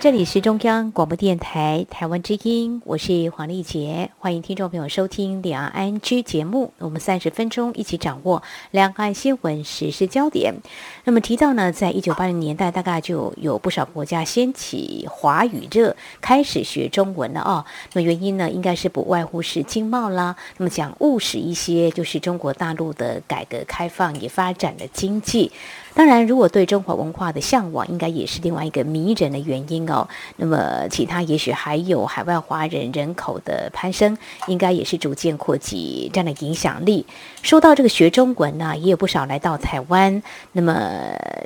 这里是中央广播电台台湾之音，我是黄丽杰，欢迎听众朋友收听两岸安居节目。我们三十分钟一起掌握两岸新闻时事焦点。那么提到呢，在一九八零年代，大概就有不少国家掀起华语热，开始学中文了哦。那么原因呢，应该是不外乎是经贸啦。那么讲务实一些，就是中国大陆的改革开放也发展了经济。当然，如果对中华文化的向往，应该也是另外一个迷人的原因哦。那么，其他也许还有海外华人人口的攀升，应该也是逐渐扩及这样的影响力。说到这个学中文呢，也有不少来到台湾。那么，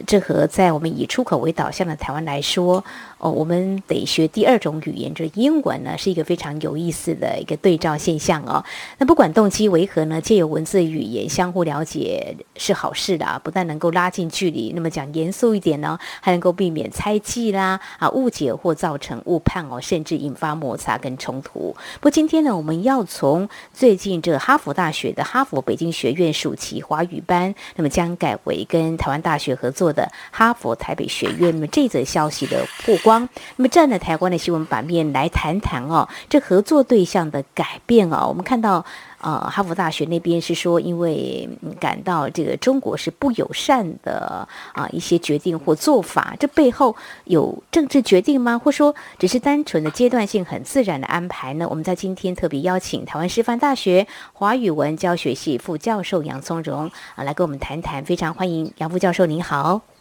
这和在我们以出口为导向的台湾来说，哦，我们得学第二种语言，就是英文呢，是一个非常有意思的一个对照现象哦。那不管动机为何呢，借由文字语言相互了解是好事的啊，不但能够拉近距离，那么讲严肃一点呢，还能够避免猜忌啦、啊误解或造成误判哦，甚至引发摩擦跟冲突。不过今天呢，我们要从最近这哈佛大学的哈佛北京学院暑期华语班，那么将改为跟台湾大学合作的哈佛台北学院，那么这则消息的曝光，那么站在台湾的新闻版面来谈谈哦，这合作对象的改变哦，我们看到。呃，哈佛大学那边是说，因为感到这个中国是不友善的啊一些决定或做法，这背后有政治决定吗？或说只是单纯的阶段性很自然的安排呢？我们在今天特别邀请台湾师范大学华语文教学系副教授杨松荣啊来跟我们谈谈，非常欢迎杨副教授，您好。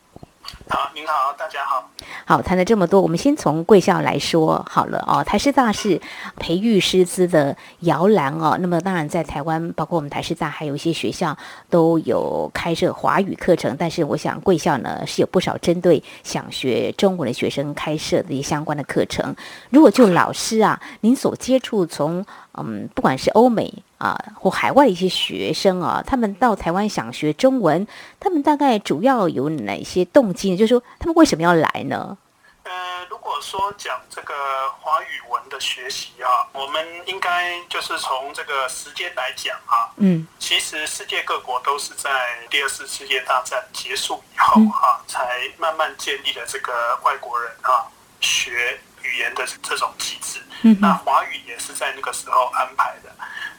好，您好，大家好。好，谈了这么多，我们先从贵校来说好了哦。台师大是培育师资的摇篮哦。那么当然，在台湾，包括我们台师大，还有一些学校都有开设华语课程。但是，我想贵校呢是有不少针对想学中文的学生开设的一些相关的课程。如果就老师啊，您所接触从嗯，不管是欧美啊或海外的一些学生啊，他们到台湾想学中文，他们大概主要有哪些动机呢？就是说，他们为什么要来呢？呃，如果说讲这个华语文的学习啊，我们应该就是从这个时间来讲啊，嗯，其实世界各国都是在第二次世界大战结束以后啊，才慢慢建立了这个外国人啊学。语言的这种机制，那华语也是在那个时候安排的。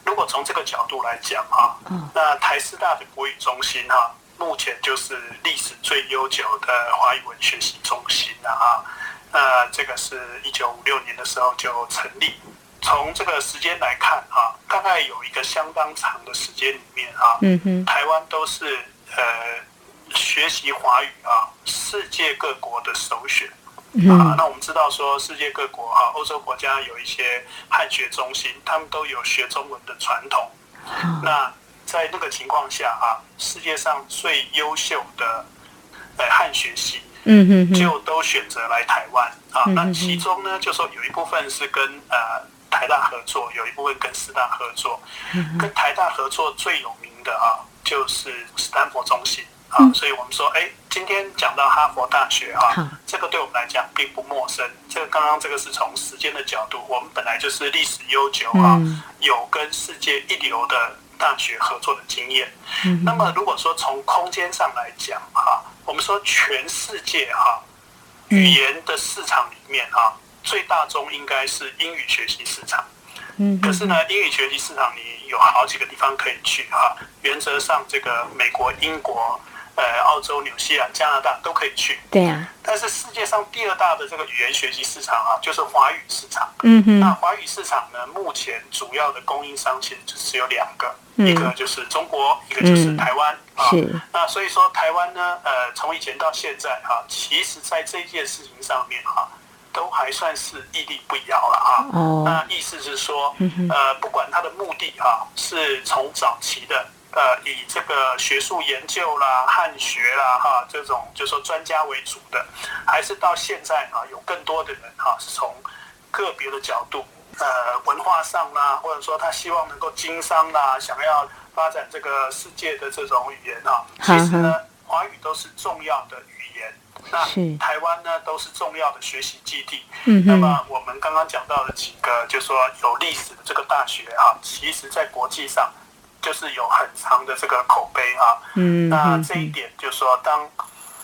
如果从这个角度来讲哈，那台师大的国语中心哈，目前就是历史最悠久的华语文学习中心了啊。那这个是一九五六年的时候就成立。从这个时间来看啊，大概有一个相当长的时间里面哈，台湾都是呃学习华语啊，世界各国的首选。啊，那我们知道说，世界各国哈，欧洲国家有一些汉学中心，他们都有学中文的传统。那在那个情况下啊，世界上最优秀的呃汉学系，嗯就都选择来台湾啊。那其中呢，就说有一部分是跟呃台大合作，有一部分跟师大合作。跟台大合作最有名的啊，就是斯坦福中心。啊，所以我们说，哎，今天讲到哈佛大学哈，这个对我们来讲并不陌生。这个刚刚这个是从时间的角度，我们本来就是历史悠久啊，有跟世界一流的大学合作的经验。那么如果说从空间上来讲哈，我们说全世界哈，语言的市场里面哈，最大宗应该是英语学习市场。嗯，可是呢，英语学习市场你有好几个地方可以去哈，原则上这个美国、英国。呃，澳洲、纽西兰、加拿大都可以去。对呀。但是世界上第二大的这个语言学习市场啊，就是华语市场。嗯哼。那华语市场呢，目前主要的供应商其实就只有两个，一个就是中国，一个就是台湾啊。是。那所以说，台湾呢，呃，从以前到现在哈，其实在这件事情上面哈，都还算是屹立不摇了啊。哦。那意思是说，呃，不管它的目的哈，是从早期的。呃，以这个学术研究啦、汉学啦，哈，这种就说专家为主的，还是到现在啊，有更多的人哈，是从个别的角度，呃，文化上啦，或者说他希望能够经商啦，想要发展这个世界的这种语言啊，其实呢，华语都是重要的语言那台湾呢都是重要的学习基地。嗯那么我们刚刚讲到的几个，就说有历史的这个大学啊，其实在国际上就是有很长的这个口碑啊。嗯。那这一点就是说，当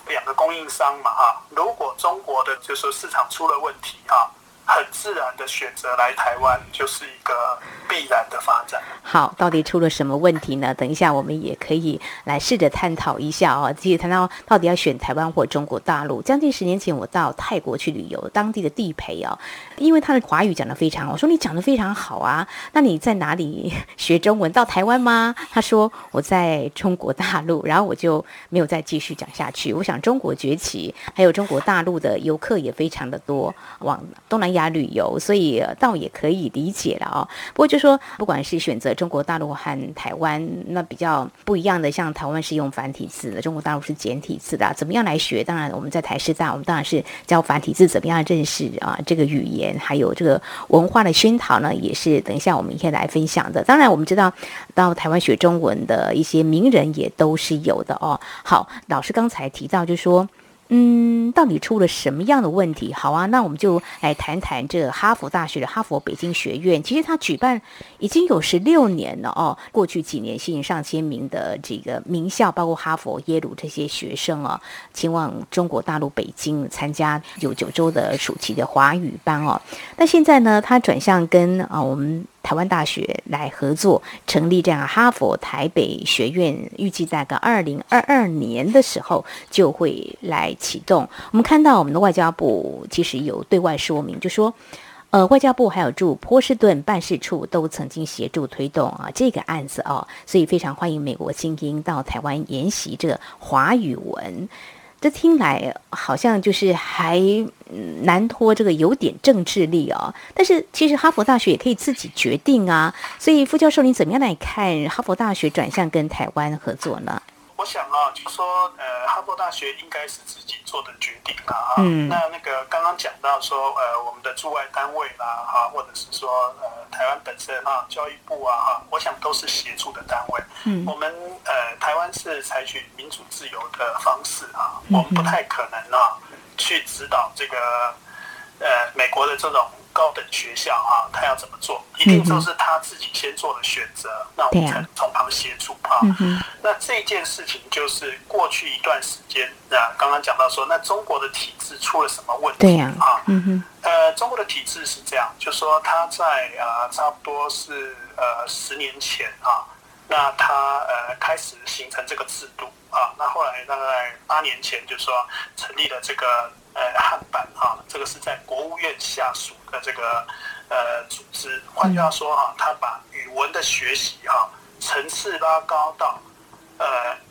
两个供应商嘛啊，如果中国的就说市场出了问题啊。很自然的选择来台湾，就是一个必然的发展。好，到底出了什么问题呢？等一下，我们也可以来试着探讨一下哦。继续谈到到底要选台湾或中国大陆。将近十年前，我到泰国去旅游，当地的地陪哦，因为他的华语讲得非常好，我说你讲得非常好啊，那你在哪里 学中文？到台湾吗？他说我在中国大陆，然后我就没有再继续讲下去。我想中国崛起，还有中国大陆的游客也非常的多，往东南亚。旅游，所以倒也可以理解了哦。不过就说，不管是选择中国大陆和台湾，那比较不一样的，像台湾是用繁体字的，中国大陆是简体字的，怎么样来学？当然，我们在台师大，我们当然是教繁体字，怎么样认识啊这个语言，还有这个文化的熏陶呢？也是等一下我们可以来分享的。当然，我们知道到台湾学中文的一些名人也都是有的哦。好，老师刚才提到就说。嗯，到底出了什么样的问题？好啊，那我们就来谈谈这哈佛大学的哈佛北京学院。其实它举办已经有十六年了哦。过去几年吸引上千名的这个名校，包括哈佛、耶鲁这些学生啊，前往中国大陆北京参加有九州的暑期的华语班哦。那现在呢，它转向跟啊我们。台湾大学来合作成立这样哈佛台北学院，预计在个二零二二年的时候就会来启动。我们看到我们的外交部其实有对外说明，就说，呃，外交部还有驻波士顿办事处都曾经协助推动啊这个案子哦，所以非常欢迎美国精英到台湾研习这华语文。这听来好像就是还难脱这个有点政治力哦，但是其实哈佛大学也可以自己决定啊。所以副教授，你怎么样来看哈佛大学转向跟台湾合作呢？我想啊，就说呃，哈佛大学应该是自己做的决定啊。嗯。那那个刚刚讲到说，呃，我们的驻外单位啦，哈，或者是说呃，台湾本身啊，教育部啊，哈，我想都是协助的单位。嗯。我们呃，台湾是采取民主自由的方式啊，我们不太可能啊，去指导这个呃美国的这种。高等学校啊，他要怎么做，一定都是他自己先做的选择，那我们才从旁协助啊。那这件事情就是过去一段时间啊，刚刚讲到说，那中国的体制出了什么问题啊？呃，中国的体制是这样，就说他在啊，差不多是呃十年前啊，那他呃开始形成这个制度啊，那后来大概八年前就说成立了这个。呃，汉版啊，这个是在国务院下属的这个呃组织。换句话说哈，他把语文的学习哈层次拉高到呃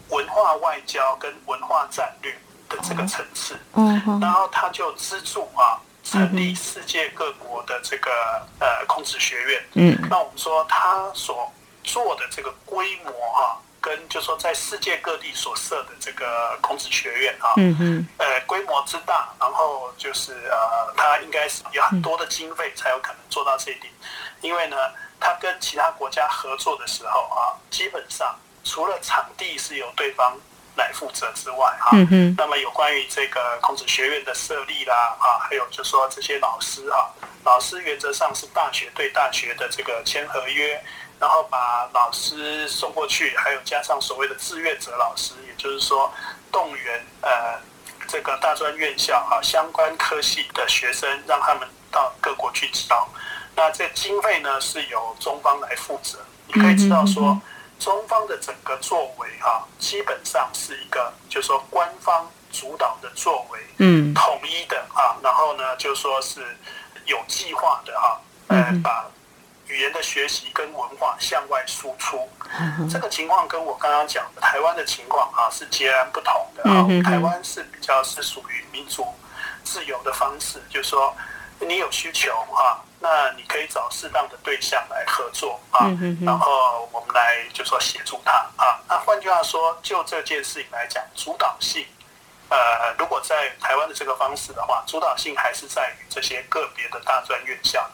文化外交跟文化战略的这个层次。嗯然后他就资助啊成立世界各国的这个呃孔子学院。嗯。那我们说他所做的这个规模哈。跟就说在世界各地所设的这个孔子学院啊，嗯嗯，呃，规模之大，然后就是呃，它应该是有很多的经费才有可能做到这一点。因为呢，它跟其他国家合作的时候啊，基本上除了场地是由对方来负责之外啊，嗯嗯，那么有关于这个孔子学院的设立啦啊，还有就说这些老师啊，老师原则上是大学对大学的这个签合约。然后把老师送过去，还有加上所谓的志愿者老师，也就是说动员呃这个大专院校啊相关科系的学生，让他们到各国去教。那这经费呢是由中方来负责。你可以知道说，中方的整个作为哈，基本上是一个就是说官方主导的作为，嗯，统一的啊，然后呢就说是有计划的哈，呃把。语言的学习跟文化向外输出，这个情况跟我刚刚讲的台湾的情况啊是截然不同的啊。台湾是比较是属于民主自由的方式，就是说你有需求啊，那你可以找适当的对象来合作啊，然后我们来就说协助他啊。那换句话说，就这件事情来讲，主导性，呃，如果在台湾的这个方式的话，主导性还是在于这些个别的大专院校。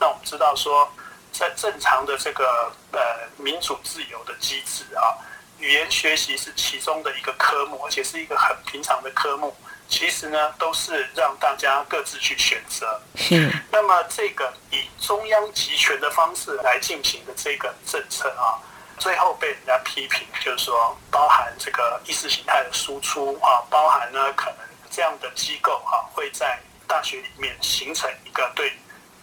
那我们知道说。在正常的这个呃民主自由的机制啊，语言学习是其中的一个科目，而且是一个很平常的科目，其实呢都是让大家各自去选择。是。那么这个以中央集权的方式来进行的这个政策啊，最后被人家批评，就是说包含这个意识形态的输出啊，包含呢可能这样的机构啊会在大学里面形成一个对。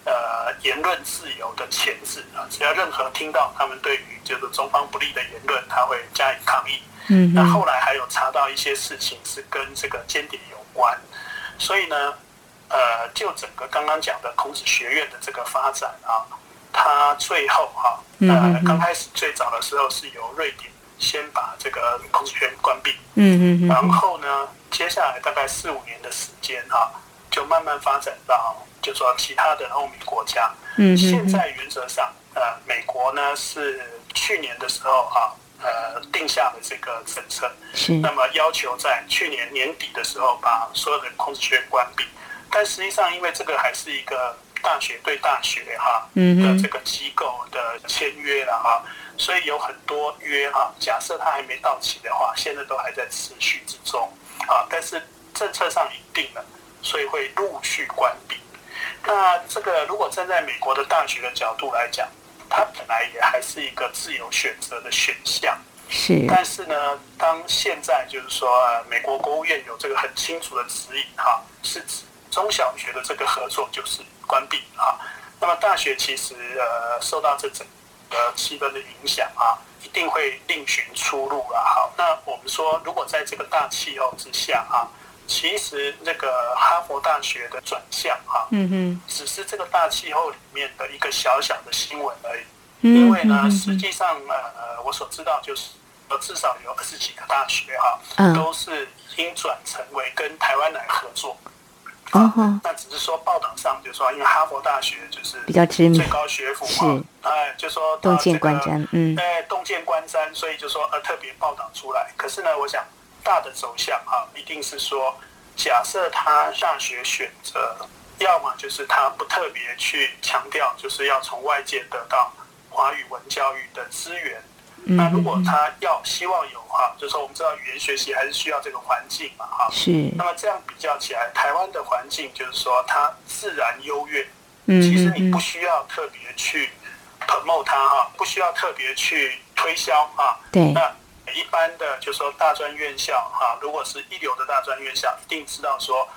呃，言论自由的钳制啊，只要任何听到他们对于就是中方不利的言论，他会加以抗议。嗯，那后来还有查到一些事情是跟这个间谍有关，所以呢，呃，就整个刚刚讲的孔子学院的这个发展啊，它最后哈，呃，刚开始最早的时候是由瑞典先把这个孔子学院关闭，嗯嗯，然后呢，接下来大概四五年的时间哈，就慢慢发展到。就说其他的欧美国家，嗯，现在原则上，呃，美国呢是去年的时候啊，呃，定下了这个政策，是，那么要求在去年年底的时候把所有的空子学院关闭，但实际上因为这个还是一个大学对大学哈的这个机构的签约了哈，所以有很多约哈，假设它还没到期的话，现在都还在持续之中啊，但是政策上已定了，所以会陆续关闭。那这个如果站在美国的大学的角度来讲，它本来也还是一个自由选择的选项。是。但是呢，当现在就是说，美国国务院有这个很清楚的指引哈，是指中小学的这个合作就是关闭啊。那么大学其实呃受到这整个气氛的影响啊，一定会另寻出路了。好，那我们说，如果在这个大气候之下啊。其实那个哈佛大学的转向哈，嗯哼，只是这个大气候里面的一个小小的新闻而已。因为呢，实际上呃，我所知道就是呃，至少有二十几个大学哈，都是已经转成为跟台湾来合作。哦那只是说报道上就说，因为哈佛大学就是比较知名，最高学府嘛，哎，就说洞见观瞻，嗯，哎，洞见观瞻，所以就说呃，特别报道出来。可是呢，我想。大的走向啊，一定是说，假设他大学选择，要么就是他不特别去强调，就是要从外界得到华语文教育的资源。那如果他要希望有哈，就是说我们知道语言学习还是需要这个环境嘛哈。是。那么这样比较起来，台湾的环境就是说它自然优越。嗯。其实你不需要特别去 promote 它哈，不需要特别去推销啊。对。那。一般的就说大专院校哈，如果是一流的大专院校，一定知道说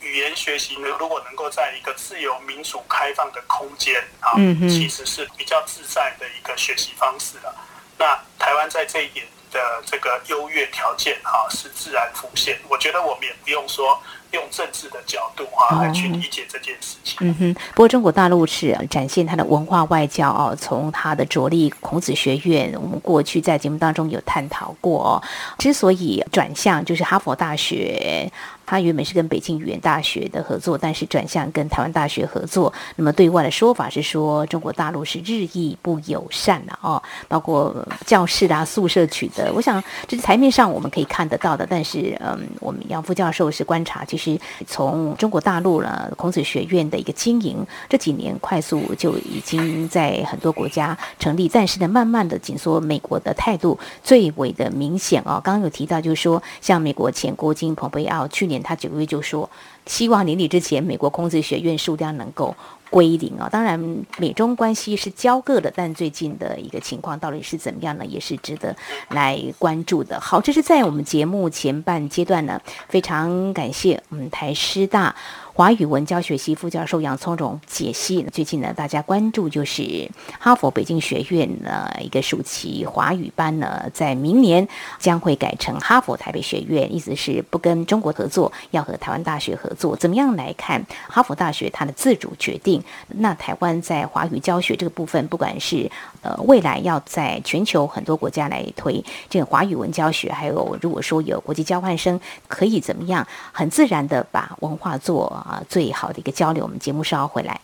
语言学习呢，如果能够在一个自由、民主、开放的空间啊，其实是比较自在的一个学习方式的。那台湾在这一点的这个优越条件哈，是自然浮现。我觉得我们也不用说。用政治的角度啊来去理解这件事情。嗯哼，不过中国大陆是展现它的文化外交哦，从它的着力孔子学院，我们过去在节目当中有探讨过哦。之所以转向，就是哈佛大学。它原本是跟北京语言大学的合作，但是转向跟台湾大学合作。那么对外的说法是说，中国大陆是日益不友善了哦，包括教室啊、宿舍取得。我想这是台面上我们可以看得到的，但是嗯，我们杨副教授是观察，其实从中国大陆了孔子学院的一个经营，这几年快速就已经在很多国家成立，但是呢，慢慢的紧缩。美国的态度最为的明显哦。刚刚有提到，就是说像美国前国金蓬佩奥去年。他九月就说，希望年底之前，美国孔子学院数量能够归零啊。当然，美中关系是交割的，但最近的一个情况到底是怎么样呢？也是值得来关注的。好，这是在我们节目前半阶段呢，非常感谢我们台师大。华语文教学系副教授杨聪荣解析，最近呢，大家关注就是哈佛北京学院呢一个暑期华语班呢，在明年将会改成哈佛台北学院，意思是不跟中国合作，要和台湾大学合作。怎么样来看哈佛大学它的自主决定？那台湾在华语教学这个部分，不管是呃未来要在全球很多国家来推这个华语文教学，还有如果说有国际交换生，可以怎么样很自然的把文化做。啊，最好的一个交流。我们节目稍后回来。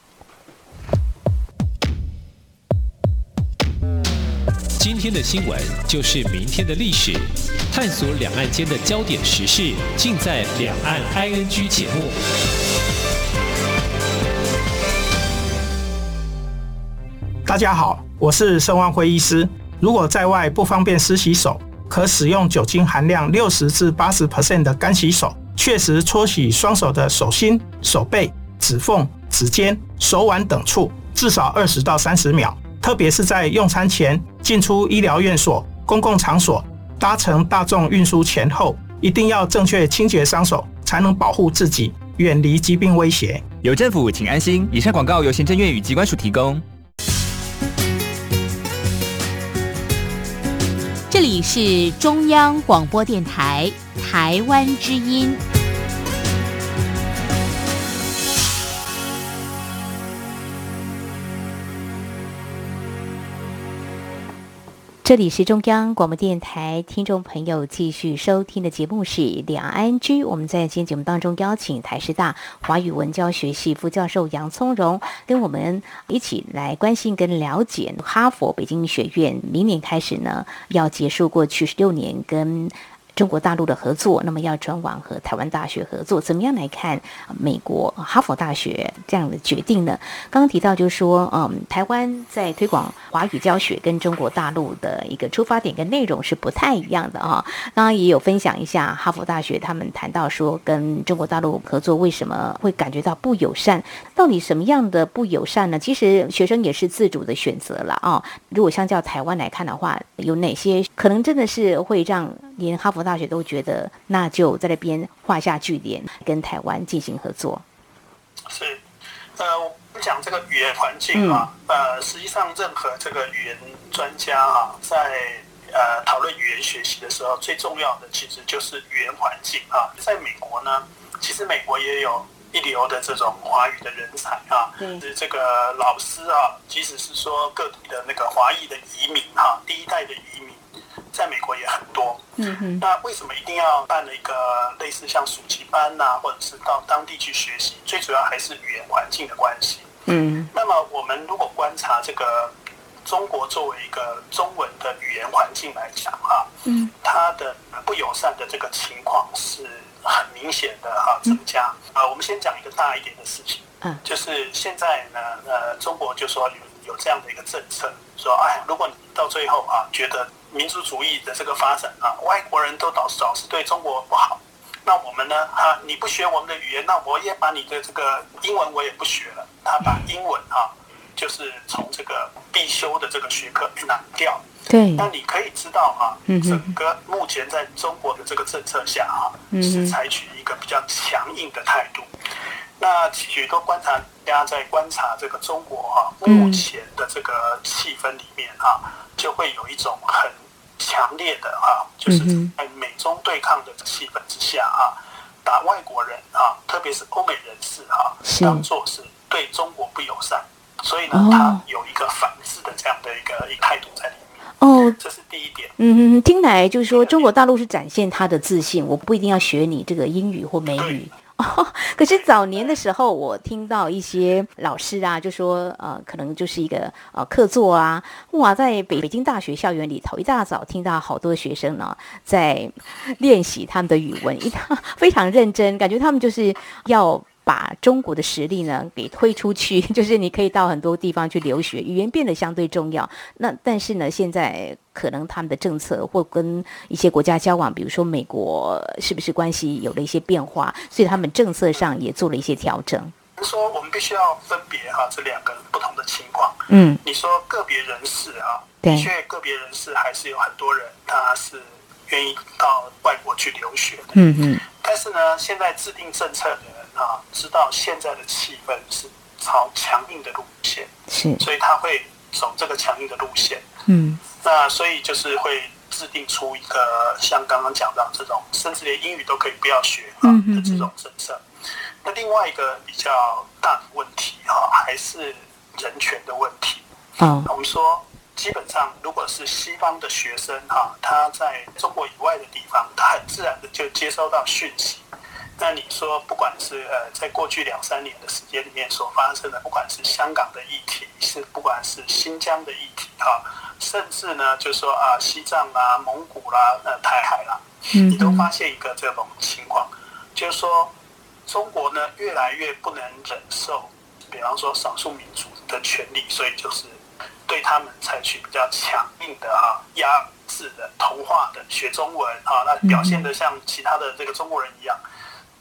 今天的新闻就是明天的历史，探索两岸间的焦点时事，尽在《两岸 ING》节目。大家好，我是盛万辉医师。如果在外不方便湿洗手，可使用酒精含量六十至八十 percent 的干洗手。确实搓洗双手的手心、手背、指缝、指尖、手腕等处，至少二十到三十秒。特别是在用餐前、进出医疗院所、公共场所、搭乘大众运输前后，一定要正确清洁双手，才能保护自己，远离疾病威胁。有政府，请安心。以上广告由行政院与机关署提供。这里是中央广播电台台湾之音。这里是中央广播电台，听众朋友继续收听的节目是《两岸安居》。我们在今天节目当中邀请台师大华语文教学系副教授杨聪荣，跟我们一起来关心跟了解哈佛北京学院明年开始呢要结束过去十六年跟。中国大陆的合作，那么要转往和台湾大学合作，怎么样来看美国哈佛大学这样的决定呢？刚刚提到就是说，嗯，台湾在推广华语教学跟中国大陆的一个出发点跟内容是不太一样的啊。刚刚也有分享一下哈佛大学他们谈到说，跟中国大陆合作为什么会感觉到不友善？到底什么样的不友善呢？其实学生也是自主的选择了啊。如果相较台湾来看的话，有哪些可能真的是会让连哈佛大学都觉得，那就在那边画下句点，跟台湾进行合作。是，呃，我不讲这个语言环境啊，呃，实际上任何这个语言专家啊，在呃讨论语言学习的时候，最重要的其实就是语言环境啊。在美国呢，其实美国也有一流的这种华语的人才啊，是这个老师啊，即使是说各地的那个华裔的移民哈，第一代的移民。在美国也很多，嗯哼，那为什么一定要办了一个类似像暑期班呐，或者是到当地去学习？最主要还是语言环境的关系。嗯，那么我们如果观察这个中国作为一个中文的语言环境来讲啊，嗯，它的不友善的这个情况是很明显的哈，增加。啊，我们先讲一个大一点的事情，嗯，就是现在呢，呃，中国就说有有这样的一个政策，说哎，如果你到最后啊，觉得民族主义的这个发展啊，外国人都导导是对中国不好。那我们呢？哈，你不学我们的语言，那我也把你的这个英文我也不学了。他把英文哈，就是从这个必修的这个学科拿掉。对。那你可以知道哈，整个目前在中国的这个政策下哈，是采取一个比较强硬的态度。那许多观察家在观察这个中国哈目前的这个气氛里面啊，就会有一种很。强烈的啊，就是在美中对抗的气氛之下啊，把外国人啊，特别是欧美人士哈，当做是对中国不友善，所以呢，他有一个反制的这样的一个一个态度在里面。哦，这是第一点。嗯，听来就是说，中国大陆是展现他的自信，我不一定要学你这个英语或美语。哦 可是早年的时候，我听到一些老师啊，就说呃，可能就是一个呃课座啊，哇，在北北京大学校园里头，一大早听到好多学生呢在练习他们的语文，一 非常认真，感觉他们就是要。把中国的实力呢给推出去，就是你可以到很多地方去留学，语言变得相对重要。那但是呢，现在可能他们的政策或跟一些国家交往，比如说美国，是不是关系有了一些变化？所以他们政策上也做了一些调整。说我们必须要分别哈这两个不同的情况。嗯，你说个别人士啊，的确个别人士还是有很多人他是愿意到外国去留学的。嗯嗯。但是呢，现在制定政策的。啊，知道现在的气氛是朝强硬的路线，是，所以他会走这个强硬的路线。嗯，那所以就是会制定出一个像刚刚讲到这种，甚至连英语都可以不要学啊的这种政策。那另外一个比较大的问题哈，还是人权的问题。嗯，我们说基本上如果是西方的学生哈，他在中国以外的地方，他很自然的就接收到讯息。那你说，不管是呃，在过去两三年的时间里面所发生的，不管是香港的议题，是不管是新疆的议题哈，甚至呢，就说啊，西藏啦、蒙古啦、呃，台海啦，你都发现一个这种情况，就是说，中国呢越来越不能忍受，比方说少数民族的权利，所以就是对他们采取比较强硬的哈压制的同化的学中文啊，那表现的像其他的这个中国人一样。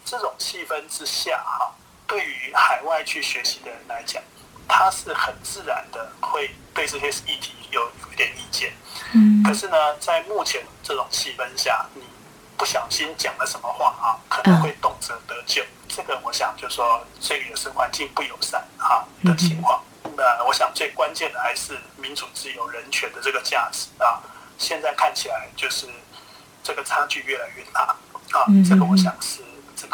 这种气氛之下哈，对于海外去学习的人来讲，他是很自然的会对这些议题有有一点意见。嗯。可是呢，在目前这种气氛下，你不小心讲了什么话啊，可能会动辄得咎。这个我想就是说，这个也是环境不友善哈的情况。那我想最关键的还是民主、自由、人权的这个价值啊。现在看起来就是这个差距越来越大啊。这个我想是整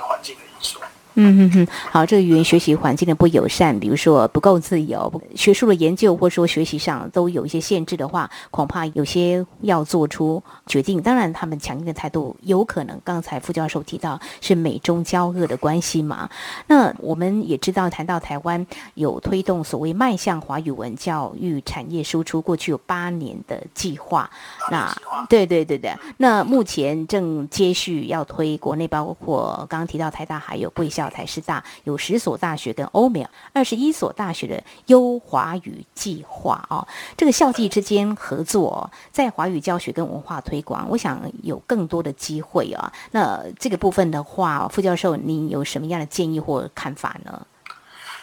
环境的因素。嗯哼哼，好，这个语言学习环境的不友善，比如说不够自由，学术的研究或者说学习上都有一些限制的话，恐怕有些要做出决定。当然，他们强硬的态度有可能，刚才副教授提到是美中交恶的关系嘛？那我们也知道，谈到台湾有推动所谓迈向华语文教育产业输出，过去有八年的计划。那对对对对，那目前正接续要推国内，包括刚刚提到台大还有贵校。台师大有十所大学跟欧美二十一所大学的优华语计划哦，这个校际之间合作，在华语教学跟文化推广，我想有更多的机会啊。那这个部分的话，副教授，您有什么样的建议或看法呢？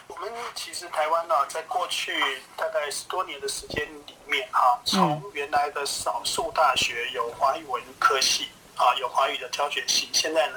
我们其实台湾呢，在过去大概十多年的时间里面，哈，从原来的少数大学有华语文科系啊，有华语的教学系，现在呢。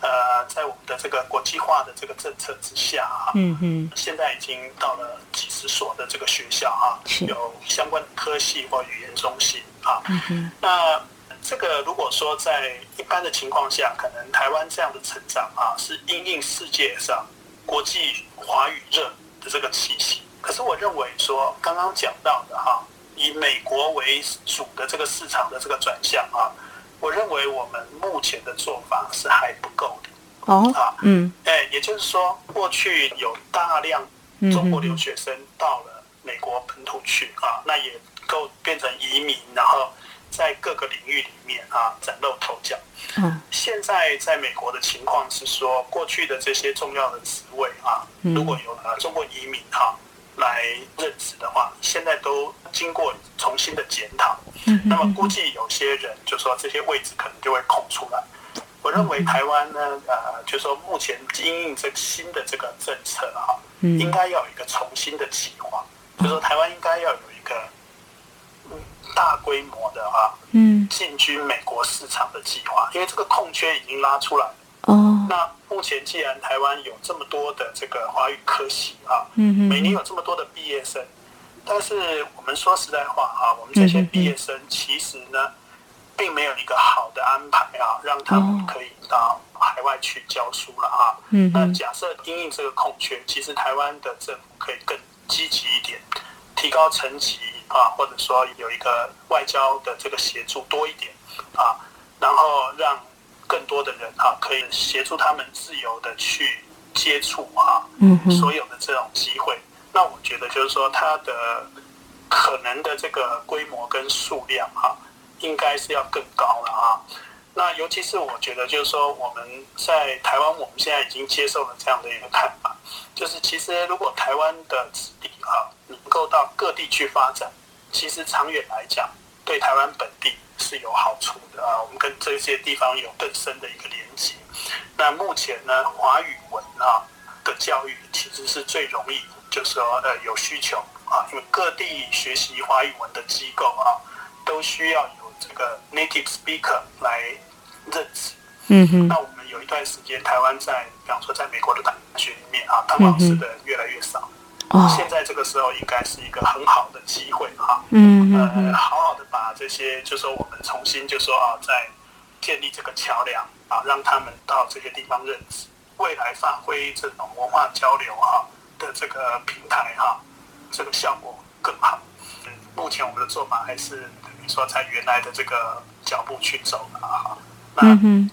呃，在我们的这个国际化的这个政策之下哈，嗯嗯，现在已经到了几十所的这个学校啊，有相关的科系或语言中心啊。嗯哼，那这个如果说在一般的情况下，可能台湾这样的成长啊，是因应世界上国际华语热的这个气息。可是我认为说，刚刚讲到的哈，以美国为主的这个市场的这个转向啊。我认为我们目前的做法是还不够的哦啊嗯哎，也就是说，过去有大量中国留学生到了美国本土去啊，那也够变成移民，然后在各个领域里面啊崭露头角。嗯，现在在美国的情况是说，过去的这些重要的职位啊，如果有了中国移民哈。来任职的话，现在都经过重新的检讨，那么估计有些人就说这些位置可能就会空出来。我认为台湾呢，呃，就说目前经营这新的这个政策哈，应该要有一个重新的计划，就说台湾应该要有一个大规模的哈，嗯，进军美国市场的计划，因为这个空缺已经拉出来。哦，那目前既然台湾有这么多的这个华语科系啊，每年有这么多的毕业生，但是我们说实在话啊，我们这些毕业生其实呢，并没有一个好的安排啊，让他们可以到海外去教书了啊。嗯那假设因应这个空缺，其实台湾的政府可以更积极一点，提高层级啊，或者说有一个外交的这个协助多一点啊，然后让。更多的人哈，可以协助他们自由的去接触哈，所有的这种机会。那我觉得就是说，它的可能的这个规模跟数量哈，应该是要更高了啊。那尤其是我觉得就是说，我们在台湾，我们现在已经接受了这样的一个看法，就是其实如果台湾的子弟啊能够到各地去发展，其实长远来讲，对台湾本地。是有好处的啊，我们跟这些地方有更深的一个连接。那目前呢，华语文啊的教育其实是最容易，就是说呃有需求啊，因为各地学习华语文的机构啊，都需要有这个 native speaker 来认识。嗯哼。那我们有一段时间，台湾在，比方说在美国的大学里面啊，当老师的人越来越少。现在这个时候应该是一个很好的机会哈，嗯呃，好好的把这些，就说我们重新就说啊，在建立这个桥梁啊，让他们到这些地方认识，未来发挥这种文化交流哈的这个平台哈，这个效果更好。嗯，目前我们的做法还是等于说在原来的这个脚步去走了啊，那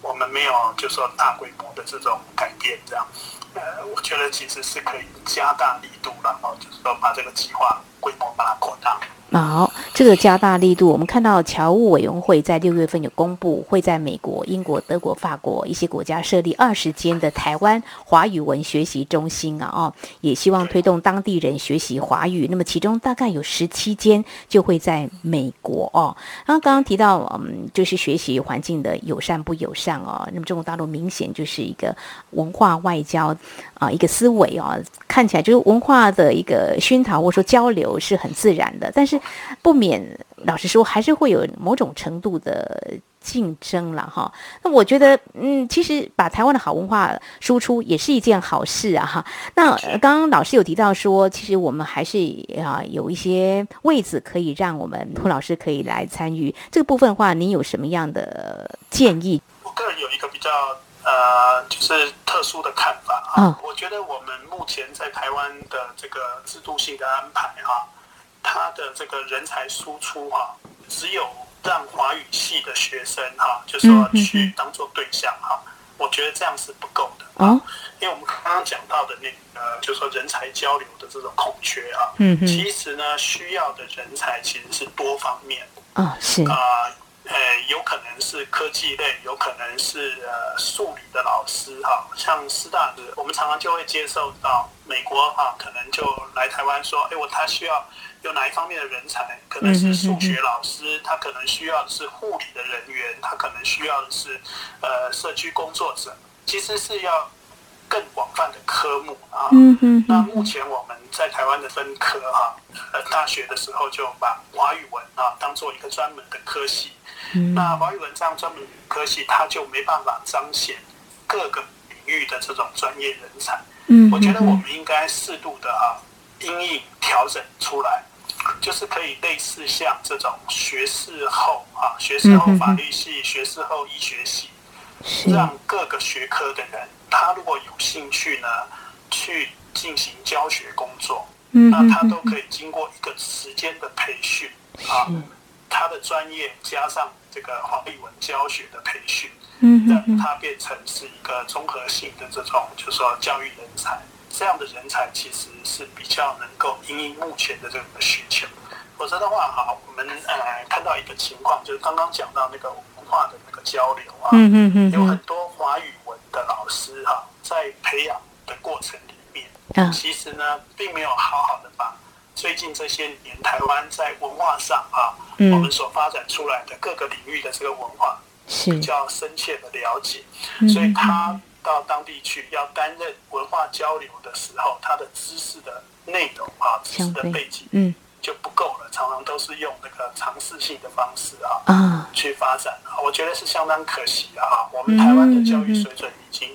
我们没有就说大规模的这种改变这样。呃，我觉得其实是可以加大力度然后就是说把这个计划规模把它扩大。好，这个加大力度，我们看到侨务委员会在六月份有公布，会在美国、英国、德国、法国一些国家设立二十间的台湾华语文学习中心啊，哦，也希望推动当地人学习华语。那么其中大概有十七间就会在美国哦。然后刚刚提到，嗯，就是学习环境的友善不友善哦。那么中国大陆明显就是一个文化外交啊一个思维啊，看起来就是文化的一个熏陶或者说交流是很自然的，但是。不免，老实说，还是会有某种程度的竞争了哈。那我觉得，嗯，其实把台湾的好文化输出也是一件好事啊哈。那刚刚老师有提到说，其实我们还是啊有一些位置可以让我们涂老师可以来参与这个部分的话，您有什么样的建议？我个人有一个比较呃，就是特殊的看法啊。我觉得我们目前在台湾的这个制度性的安排啊。他的这个人才输出啊，只有让华语系的学生哈，就说去当做对象哈，我觉得这样是不够的啊，因为我们刚刚讲到的那个，就说人才交流的这种空缺啊，嗯其实呢，需要的人才其实是多方面啊，是啊，呃，有可能是科技类，有可能是呃数理的老师哈，像师大的，我们常常就会接受到美国哈，可能就来台湾说，哎，我他需要。有哪一方面的人才？可能是数学老师，他可能需要的是护理的人员，他可能需要的是呃社区工作者。其实是要更广泛的科目啊。嗯嗯那目前我们在台湾的分科哈，呃，大学的时候就把华语文啊当做一个专门的科系。那华语文这样专门科系，它就没办法彰显各个领域的这种专业人才。嗯，我觉得我们应该适度的啊，因应调整出来。就是可以类似像这种学士后啊，学士后法律系、学士后医学系，让各个学科的人，他如果有兴趣呢，去进行教学工作，那他都可以经过一个时间的培训啊，他的专业加上这个华语文教学的培训，嗯让他变成是一个综合性的这种，就是说教育人才。这样的人才其实是比较能够应应目前的这个需求，否则的话，哈，我们呃看到一个情况，就是刚刚讲到那个文化的那个交流啊，嗯嗯嗯，有很多华语文的老师哈，在培养的过程里面，啊，其实呢，并没有好好的把最近这些年台湾在文化上啊，我们所发展出来的各个领域的这个文化，是比较深切的了解，所以他。到当地去要担任文化交流的时候，他的知识的内容啊，知识的背景，嗯，就不够了。常常都是用那个尝试性的方式啊，啊，去发展啊，我觉得是相当可惜的哈。我们台湾的教育水准已经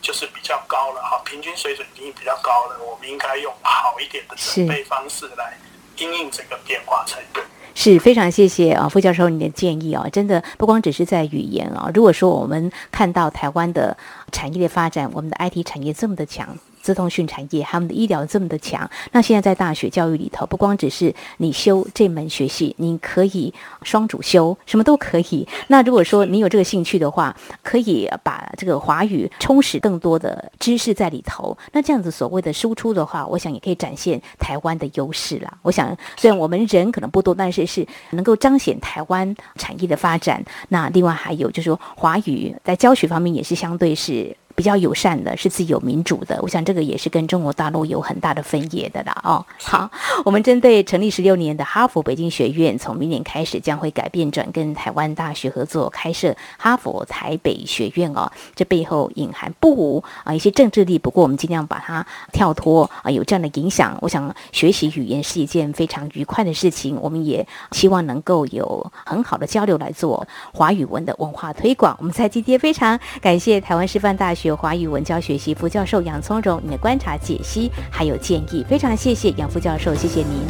就是比较高了哈，平均水准已经比较高了。我们应该用好一点的准备方式来应应这个变化才对。是非常谢谢啊，傅教授你的建议啊，真的不光只是在语言啊，如果说我们看到台湾的产业的发展，我们的 IT 产业这么的强。资通讯产业，他们的医疗这么的强，那现在在大学教育里头，不光只是你修这门学系，你可以双主修，什么都可以。那如果说你有这个兴趣的话，可以把这个华语充实更多的知识在里头。那这样子所谓的输出的话，我想也可以展现台湾的优势啦。我想虽然我们人可能不多，但是是能够彰显台湾产业的发展。那另外还有就是说，华语在教学方面也是相对是。比较友善的，是自由民主的。我想这个也是跟中国大陆有很大的分野的啦。哦，好，我们针对成立十六年的哈佛北京学院，从明年开始将会改变，转跟台湾大学合作开设哈佛台北学院哦。这背后隐含不无啊一些政治力，不过我们尽量把它跳脱啊，有这样的影响。我想学习语言是一件非常愉快的事情，我们也希望能够有很好的交流来做华语文的文化推广。我们在今天非常感谢台湾师范大学。华语文教学系副教授杨从容，你的观察、解析还有建议，非常谢谢杨副教授，谢谢您。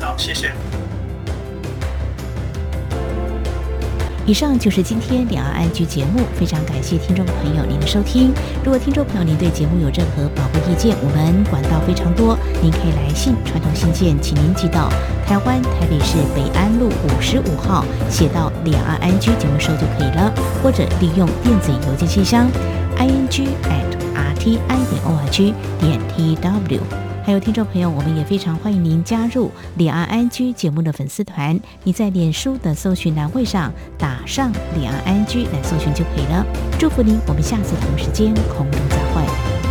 好，谢谢。以上就是今天两岸安居节目，非常感谢听众朋友您的收听。如果听众朋友您对节目有任何宝贵意见，我们管道非常多，您可以来信传统信件，请您寄到台湾台北市北安路五十五号，写到两岸安居节目收就可以了，或者利用电子邮件信箱。I n g at r t i 点 o r g 点 t w 还有听众朋友，我们也非常欢迎您加入李安安居节目的粉丝团。你在脸书的搜寻栏位上打上李安安居来搜寻就可以了。祝福您，我们下次同时间空中再会。